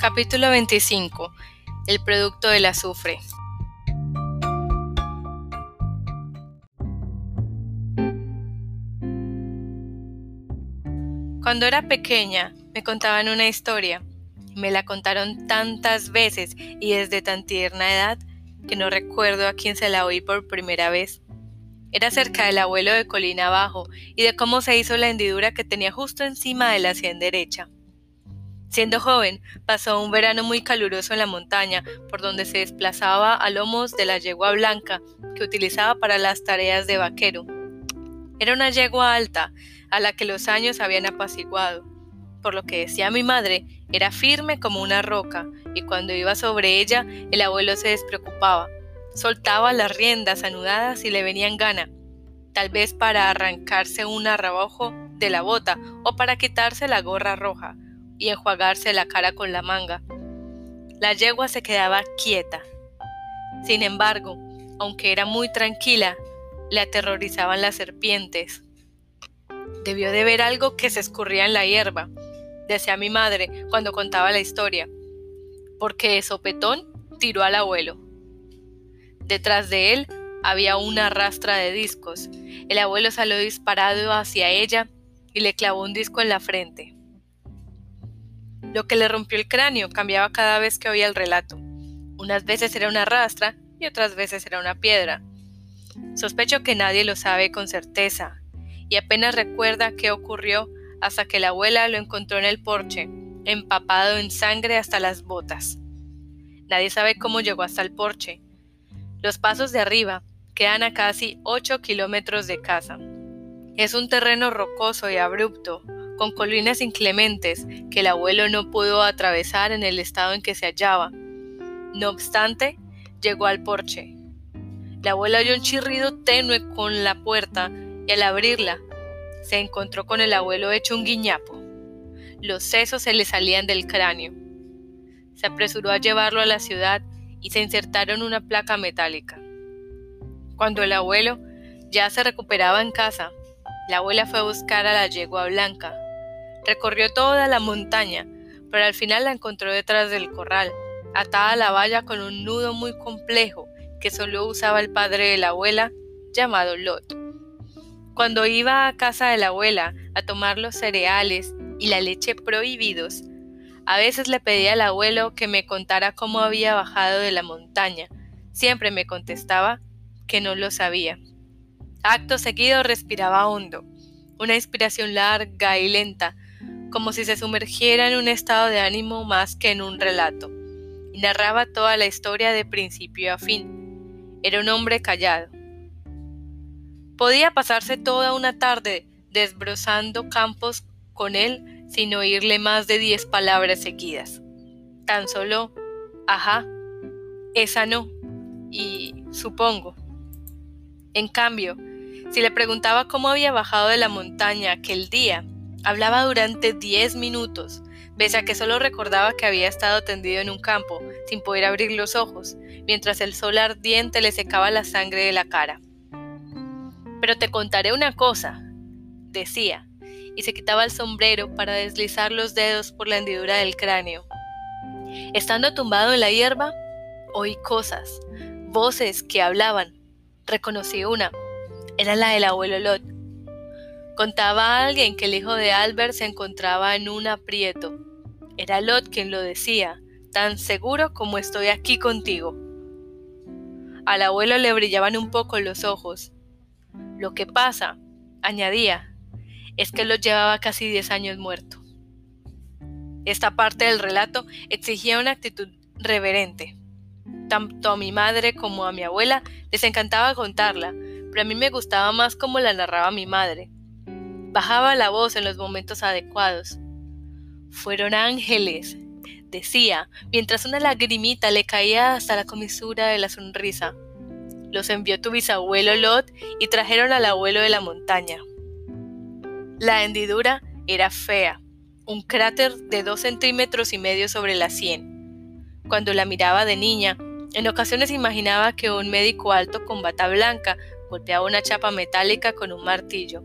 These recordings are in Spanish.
Capítulo 25. El producto del azufre. Cuando era pequeña, me contaban una historia. Me la contaron tantas veces y desde tan tierna edad que no recuerdo a quién se la oí por primera vez. Era acerca del abuelo de Colina Abajo y de cómo se hizo la hendidura que tenía justo encima de la sien derecha. Siendo joven, pasó un verano muy caluroso en la montaña, por donde se desplazaba a lomos de la yegua blanca que utilizaba para las tareas de vaquero. Era una yegua alta, a la que los años habían apaciguado. Por lo que decía mi madre, era firme como una roca, y cuando iba sobre ella, el abuelo se despreocupaba. Soltaba las riendas anudadas y le venían gana, tal vez para arrancarse un arrabojo de la bota o para quitarse la gorra roja y enjuagarse la cara con la manga. La yegua se quedaba quieta. Sin embargo, aunque era muy tranquila, le aterrorizaban las serpientes. Debió de ver algo que se escurría en la hierba, decía mi madre cuando contaba la historia, porque de sopetón tiró al abuelo. Detrás de él había una rastra de discos. El abuelo salió disparado hacia ella y le clavó un disco en la frente. Lo que le rompió el cráneo cambiaba cada vez que oía el relato. Unas veces era una rastra y otras veces era una piedra. Sospecho que nadie lo sabe con certeza, y apenas recuerda qué ocurrió hasta que la abuela lo encontró en el porche, empapado en sangre hasta las botas. Nadie sabe cómo llegó hasta el porche. Los pasos de arriba quedan a casi 8 kilómetros de casa. Es un terreno rocoso y abrupto, con colinas inclementes que el abuelo no pudo atravesar en el estado en que se hallaba. No obstante, llegó al porche. La abuela oyó un chirrido tenue con la puerta y al abrirla se encontró con el abuelo hecho un guiñapo. Los sesos se le salían del cráneo. Se apresuró a llevarlo a la ciudad y se insertaron una placa metálica. Cuando el abuelo ya se recuperaba en casa, la abuela fue a buscar a la yegua blanca, Recorrió toda la montaña, pero al final la encontró detrás del corral, atada a la valla con un nudo muy complejo que solo usaba el padre de la abuela, llamado Lot. Cuando iba a casa de la abuela a tomar los cereales y la leche prohibidos, a veces le pedía al abuelo que me contara cómo había bajado de la montaña. Siempre me contestaba que no lo sabía. Acto seguido respiraba hondo, una inspiración larga y lenta, como si se sumergiera en un estado de ánimo más que en un relato, y narraba toda la historia de principio a fin. Era un hombre callado. Podía pasarse toda una tarde desbrozando campos con él sin oírle más de diez palabras seguidas. Tan solo, ajá, esa no, y supongo. En cambio, si le preguntaba cómo había bajado de la montaña aquel día, Hablaba durante diez minutos, pese a que solo recordaba que había estado tendido en un campo, sin poder abrir los ojos, mientras el sol ardiente le secaba la sangre de la cara. Pero te contaré una cosa, decía, y se quitaba el sombrero para deslizar los dedos por la hendidura del cráneo. Estando tumbado en la hierba, oí cosas, voces que hablaban. Reconocí una. Era la del abuelo Lot. Contaba a alguien que el hijo de Albert se encontraba en un aprieto. Era Lot quien lo decía, tan seguro como estoy aquí contigo. Al abuelo le brillaban un poco los ojos. Lo que pasa, añadía, es que Lot llevaba casi diez años muerto. Esta parte del relato exigía una actitud reverente. Tanto a mi madre como a mi abuela les encantaba contarla, pero a mí me gustaba más como la narraba mi madre. Bajaba la voz en los momentos adecuados. Fueron ángeles, decía, mientras una lagrimita le caía hasta la comisura de la sonrisa. Los envió tu bisabuelo Lot y trajeron al abuelo de la montaña. La hendidura era fea, un cráter de dos centímetros y medio sobre la sien. Cuando la miraba de niña, en ocasiones imaginaba que un médico alto con bata blanca golpeaba una chapa metálica con un martillo.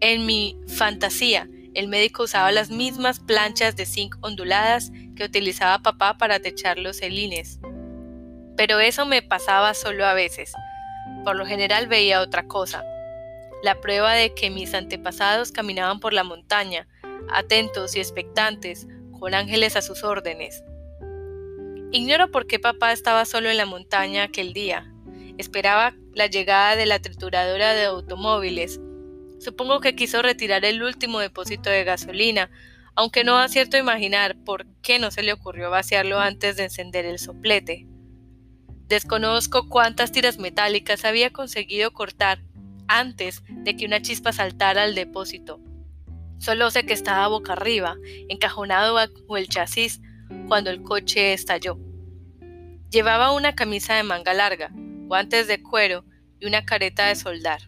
En mi fantasía, el médico usaba las mismas planchas de zinc onduladas que utilizaba papá para techar los celines. Pero eso me pasaba solo a veces. Por lo general veía otra cosa. La prueba de que mis antepasados caminaban por la montaña, atentos y expectantes, con ángeles a sus órdenes. Ignoro por qué papá estaba solo en la montaña aquel día. Esperaba la llegada de la trituradora de automóviles. Supongo que quiso retirar el último depósito de gasolina, aunque no acierto a imaginar por qué no se le ocurrió vaciarlo antes de encender el soplete. Desconozco cuántas tiras metálicas había conseguido cortar antes de que una chispa saltara al depósito. Solo sé que estaba boca arriba, encajonado bajo el chasis, cuando el coche estalló. Llevaba una camisa de manga larga, guantes de cuero y una careta de soldar.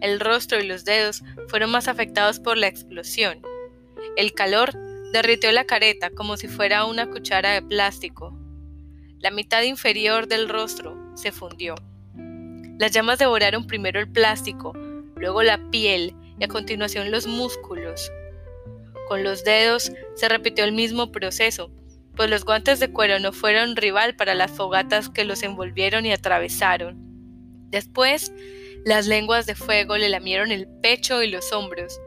El rostro y los dedos fueron más afectados por la explosión. El calor derritió la careta como si fuera una cuchara de plástico. La mitad inferior del rostro se fundió. Las llamas devoraron primero el plástico, luego la piel y a continuación los músculos. Con los dedos se repitió el mismo proceso, pues los guantes de cuero no fueron rival para las fogatas que los envolvieron y atravesaron. Después, las lenguas de fuego le lamieron el pecho y los hombros.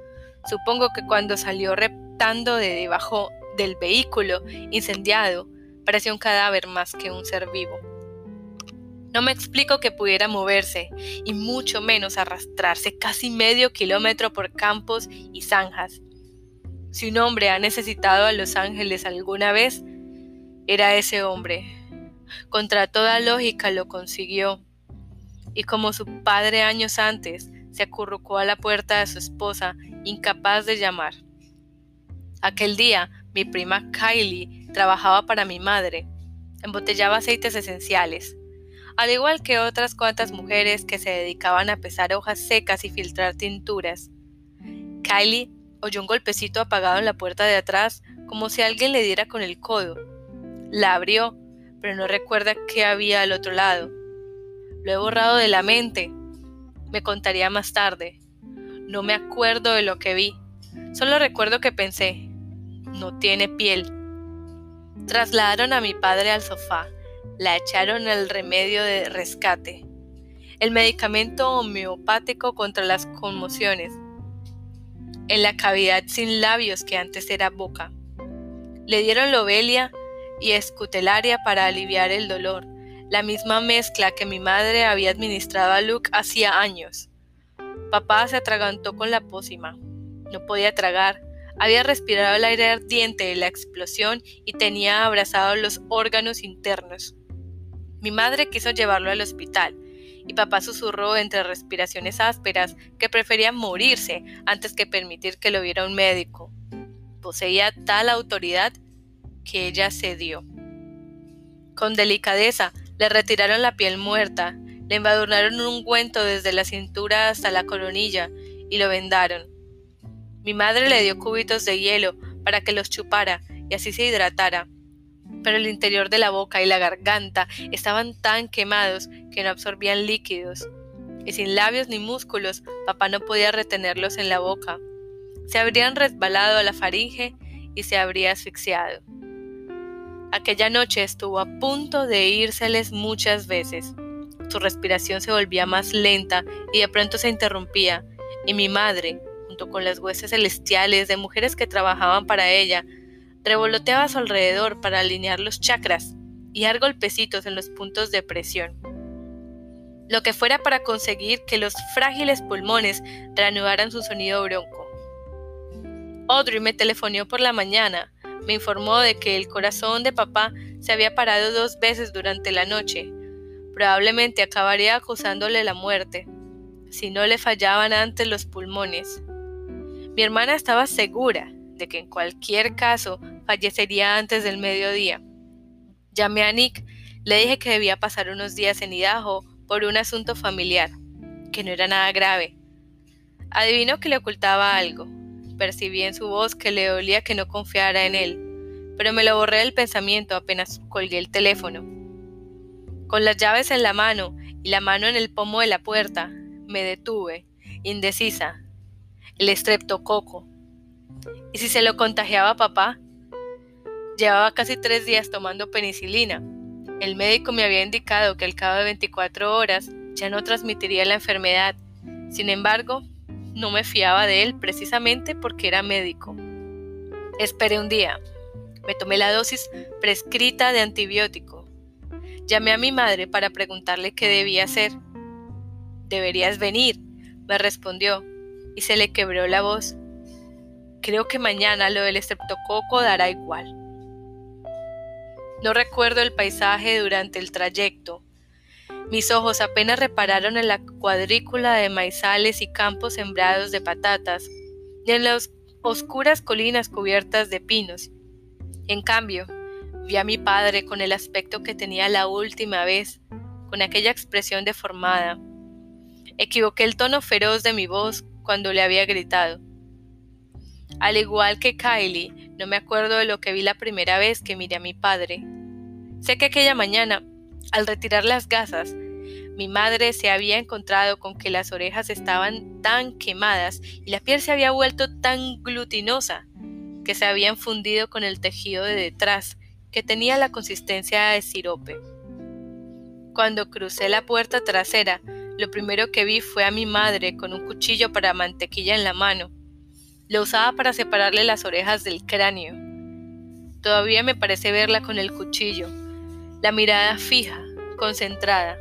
Supongo que cuando salió reptando de debajo del vehículo incendiado, parecía un cadáver más que un ser vivo. No me explico que pudiera moverse, y mucho menos arrastrarse casi medio kilómetro por campos y zanjas. Si un hombre ha necesitado a los ángeles alguna vez, era ese hombre. Contra toda lógica lo consiguió. Y como su padre años antes, se acurrucó a la puerta de su esposa, incapaz de llamar. Aquel día, mi prima Kylie trabajaba para mi madre. Embotellaba aceites esenciales, al igual que otras cuantas mujeres que se dedicaban a pesar hojas secas y filtrar tinturas. Kylie oyó un golpecito apagado en la puerta de atrás, como si alguien le diera con el codo. La abrió, pero no recuerda qué había al otro lado. Lo he borrado de la mente. Me contaría más tarde. No me acuerdo de lo que vi. Solo recuerdo que pensé, no tiene piel. Trasladaron a mi padre al sofá la echaron el remedio de rescate, el medicamento homeopático contra las conmociones, en la cavidad sin labios que antes era boca. Le dieron lobelia y escutelaria para aliviar el dolor, la misma mezcla que mi madre había administrado a Luke hacía años. Papá se atragantó con la pócima. No podía tragar, había respirado el aire ardiente de la explosión y tenía abrazados los órganos internos. Mi madre quiso llevarlo al hospital y papá susurró entre respiraciones ásperas que prefería morirse antes que permitir que lo viera un médico. Poseía tal autoridad que ella cedió. Con delicadeza le retiraron la piel muerta, le embadurnaron un ungüento desde la cintura hasta la coronilla y lo vendaron. Mi madre le dio cubitos de hielo para que los chupara y así se hidratara pero el interior de la boca y la garganta estaban tan quemados que no absorbían líquidos, y sin labios ni músculos, papá no podía retenerlos en la boca. Se habrían resbalado a la faringe y se habría asfixiado. Aquella noche estuvo a punto de írseles muchas veces. Su respiración se volvía más lenta y de pronto se interrumpía, y mi madre, junto con las huestes celestiales de mujeres que trabajaban para ella, Revoloteaba a su alrededor para alinear los chakras y dar golpecitos en los puntos de presión. Lo que fuera para conseguir que los frágiles pulmones reanudaran su sonido bronco. Audrey me telefonó por la mañana, me informó de que el corazón de papá se había parado dos veces durante la noche. Probablemente acabaría acusándole la muerte, si no le fallaban antes los pulmones. Mi hermana estaba segura de que en cualquier caso fallecería antes del mediodía. Llamé a Nick, le dije que debía pasar unos días en Idaho por un asunto familiar, que no era nada grave. Adivino que le ocultaba algo. Percibí en su voz que le dolía que no confiara en él, pero me lo borré del pensamiento apenas colgué el teléfono. Con las llaves en la mano y la mano en el pomo de la puerta, me detuve, indecisa. El estreptococo. ¿Y si se lo contagiaba a papá? Llevaba casi tres días tomando penicilina. El médico me había indicado que al cabo de 24 horas ya no transmitiría la enfermedad. Sin embargo, no me fiaba de él precisamente porque era médico. Esperé un día. Me tomé la dosis prescrita de antibiótico. Llamé a mi madre para preguntarle qué debía hacer. Deberías venir, me respondió, y se le quebró la voz. Creo que mañana lo del estreptococo dará igual. No recuerdo el paisaje durante el trayecto. Mis ojos apenas repararon en la cuadrícula de maizales y campos sembrados de patatas, y en las oscuras colinas cubiertas de pinos. En cambio, vi a mi padre con el aspecto que tenía la última vez, con aquella expresión deformada. Equivoqué el tono feroz de mi voz cuando le había gritado. Al igual que Kylie, no me acuerdo de lo que vi la primera vez que miré a mi padre. Sé que aquella mañana, al retirar las gasas, mi madre se había encontrado con que las orejas estaban tan quemadas y la piel se había vuelto tan glutinosa que se habían fundido con el tejido de detrás, que tenía la consistencia de sirope. Cuando crucé la puerta trasera, lo primero que vi fue a mi madre con un cuchillo para mantequilla en la mano. Lo usaba para separarle las orejas del cráneo. Todavía me parece verla con el cuchillo, la mirada fija, concentrada.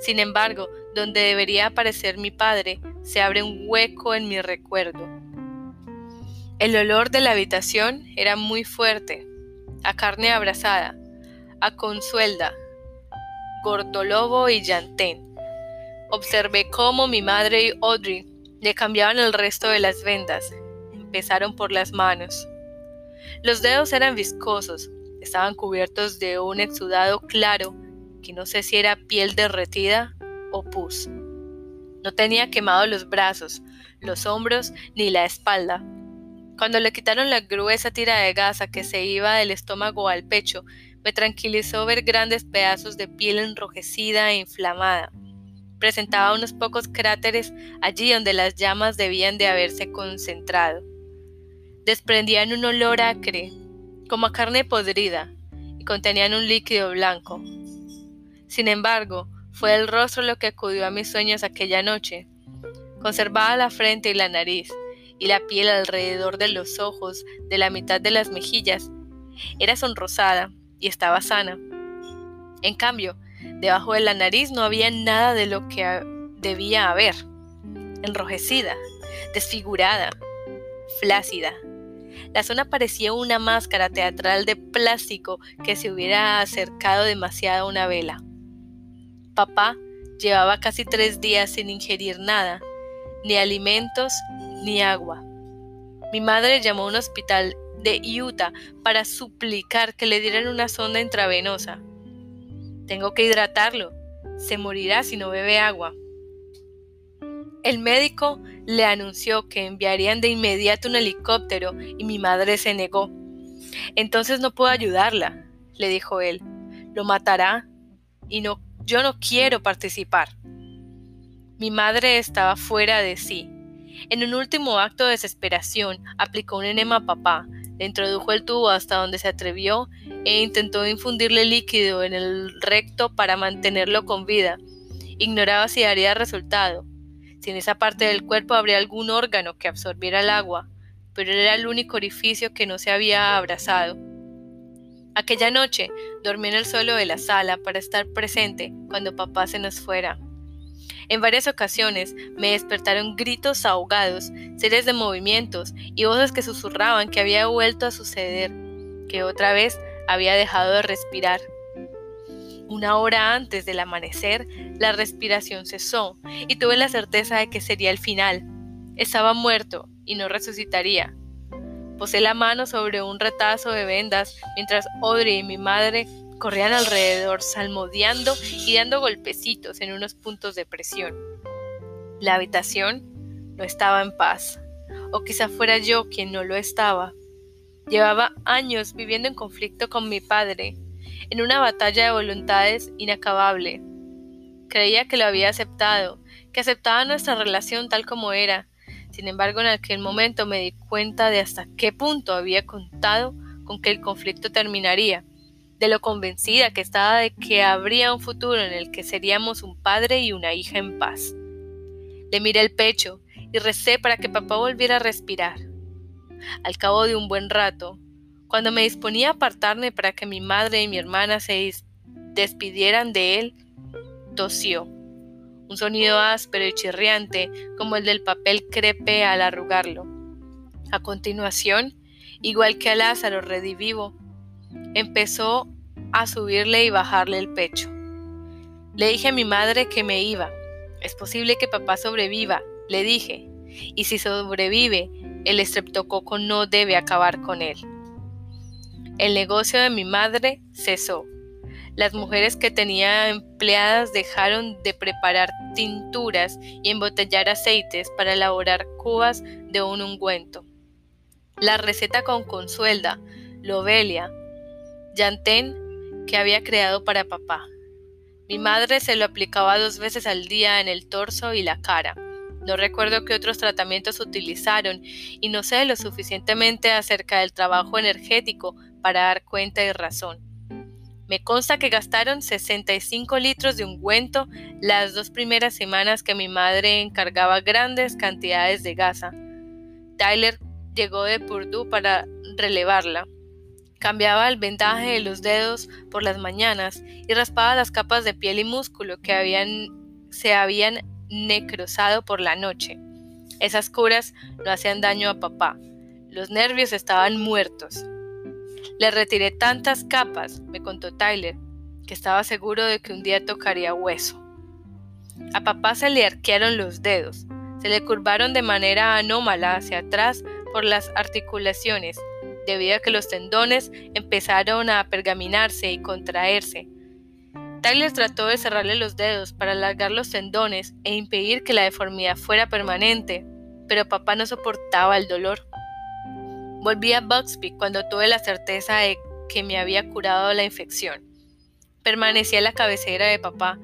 Sin embargo, donde debería aparecer mi padre, se abre un hueco en mi recuerdo. El olor de la habitación era muy fuerte, a carne abrasada, a consuelda, gordolobo y llantén. Observé cómo mi madre y Audrey le cambiaban el resto de las vendas. Empezaron por las manos. Los dedos eran viscosos, estaban cubiertos de un exudado claro que no sé si era piel derretida o pus. No tenía quemado los brazos, los hombros ni la espalda. Cuando le quitaron la gruesa tira de gasa que se iba del estómago al pecho, me tranquilizó ver grandes pedazos de piel enrojecida e inflamada presentaba unos pocos cráteres allí donde las llamas debían de haberse concentrado. Desprendían un olor acre, como a carne podrida, y contenían un líquido blanco. Sin embargo, fue el rostro lo que acudió a mis sueños aquella noche. Conservaba la frente y la nariz, y la piel alrededor de los ojos, de la mitad de las mejillas. Era sonrosada y estaba sana. En cambio, Debajo de la nariz no había nada de lo que debía haber. Enrojecida, desfigurada, flácida. La zona parecía una máscara teatral de plástico que se hubiera acercado demasiado a una vela. Papá llevaba casi tres días sin ingerir nada, ni alimentos ni agua. Mi madre llamó a un hospital de Utah para suplicar que le dieran una sonda intravenosa. Tengo que hidratarlo. Se morirá si no bebe agua. El médico le anunció que enviarían de inmediato un helicóptero y mi madre se negó. Entonces no puedo ayudarla, le dijo él. Lo matará y no, yo no quiero participar. Mi madre estaba fuera de sí. En un último acto de desesperación, aplicó un enema a papá, le introdujo el tubo hasta donde se atrevió e intentó infundirle líquido en el recto para mantenerlo con vida. Ignoraba si daría resultado, si en esa parte del cuerpo habría algún órgano que absorbiera el agua, pero era el único orificio que no se había abrazado. Aquella noche dormí en el suelo de la sala para estar presente cuando papá se nos fuera. En varias ocasiones me despertaron gritos ahogados, series de movimientos y voces que susurraban que había vuelto a suceder, que otra vez había dejado de respirar. Una hora antes del amanecer, la respiración cesó y tuve la certeza de que sería el final. Estaba muerto y no resucitaría. Posé la mano sobre un retazo de vendas mientras Audrey y mi madre corrían alrededor salmodiando y dando golpecitos en unos puntos de presión. La habitación no estaba en paz, o quizá fuera yo quien no lo estaba. Llevaba años viviendo en conflicto con mi padre, en una batalla de voluntades inacabable. Creía que lo había aceptado, que aceptaba nuestra relación tal como era. Sin embargo, en aquel momento me di cuenta de hasta qué punto había contado con que el conflicto terminaría, de lo convencida que estaba de que habría un futuro en el que seríamos un padre y una hija en paz. Le miré el pecho y recé para que papá volviera a respirar. Al cabo de un buen rato, cuando me disponía a apartarme para que mi madre y mi hermana se despidieran de él, tosió. Un sonido áspero y chirriante como el del papel crepe al arrugarlo. A continuación, igual que a Lázaro redivivo, empezó a subirle y bajarle el pecho. Le dije a mi madre que me iba. Es posible que papá sobreviva, le dije, y si sobrevive, el estreptococo no debe acabar con él. El negocio de mi madre cesó. Las mujeres que tenía empleadas dejaron de preparar tinturas y embotellar aceites para elaborar cubas de un ungüento. La receta con Consuelda, Lobelia, Yantén que había creado para papá. Mi madre se lo aplicaba dos veces al día en el torso y la cara. No recuerdo qué otros tratamientos utilizaron y no sé lo suficientemente acerca del trabajo energético para dar cuenta y razón. Me consta que gastaron 65 litros de ungüento las dos primeras semanas que mi madre encargaba grandes cantidades de gasa. Tyler llegó de Purdue para relevarla. Cambiaba el vendaje de los dedos por las mañanas y raspaba las capas de piel y músculo que se habían necrosado por la noche. Esas curas no hacían daño a papá. Los nervios estaban muertos. Le retiré tantas capas, me contó Tyler, que estaba seguro de que un día tocaría hueso. A papá se le arquearon los dedos, se le curvaron de manera anómala hacia atrás por las articulaciones, debido a que los tendones empezaron a pergaminarse y contraerse. Tyler trató de cerrarle los dedos para alargar los tendones e impedir que la deformidad fuera permanente, pero papá no soportaba el dolor. Volví a Bugsby cuando tuve la certeza de que me había curado la infección. Permanecí a la cabecera de papá,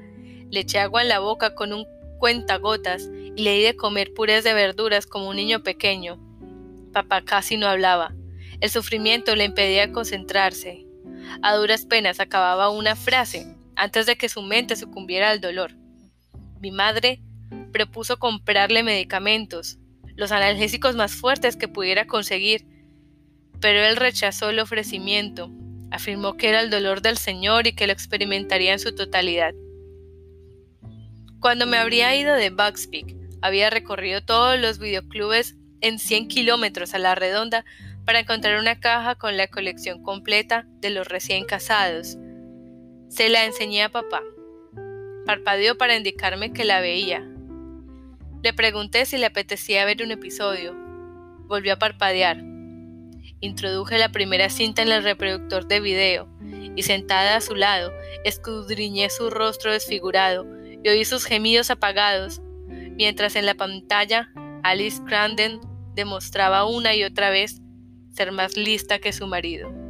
le eché agua en la boca con un cuentagotas y le di de comer purés de verduras como un niño pequeño. Papá casi no hablaba. El sufrimiento le impedía concentrarse. A duras penas acababa una frase antes de que su mente sucumbiera al dolor. Mi madre propuso comprarle medicamentos, los analgésicos más fuertes que pudiera conseguir, pero él rechazó el ofrecimiento. Afirmó que era el dolor del Señor y que lo experimentaría en su totalidad. Cuando me habría ido de Bugs había recorrido todos los videoclubes en 100 kilómetros a la redonda para encontrar una caja con la colección completa de los recién casados, se la enseñé a papá. Parpadeó para indicarme que la veía. Le pregunté si le apetecía ver un episodio. Volvió a parpadear. Introduje la primera cinta en el reproductor de video y sentada a su lado, escudriñé su rostro desfigurado y oí sus gemidos apagados, mientras en la pantalla Alice Crandon demostraba una y otra vez ser más lista que su marido.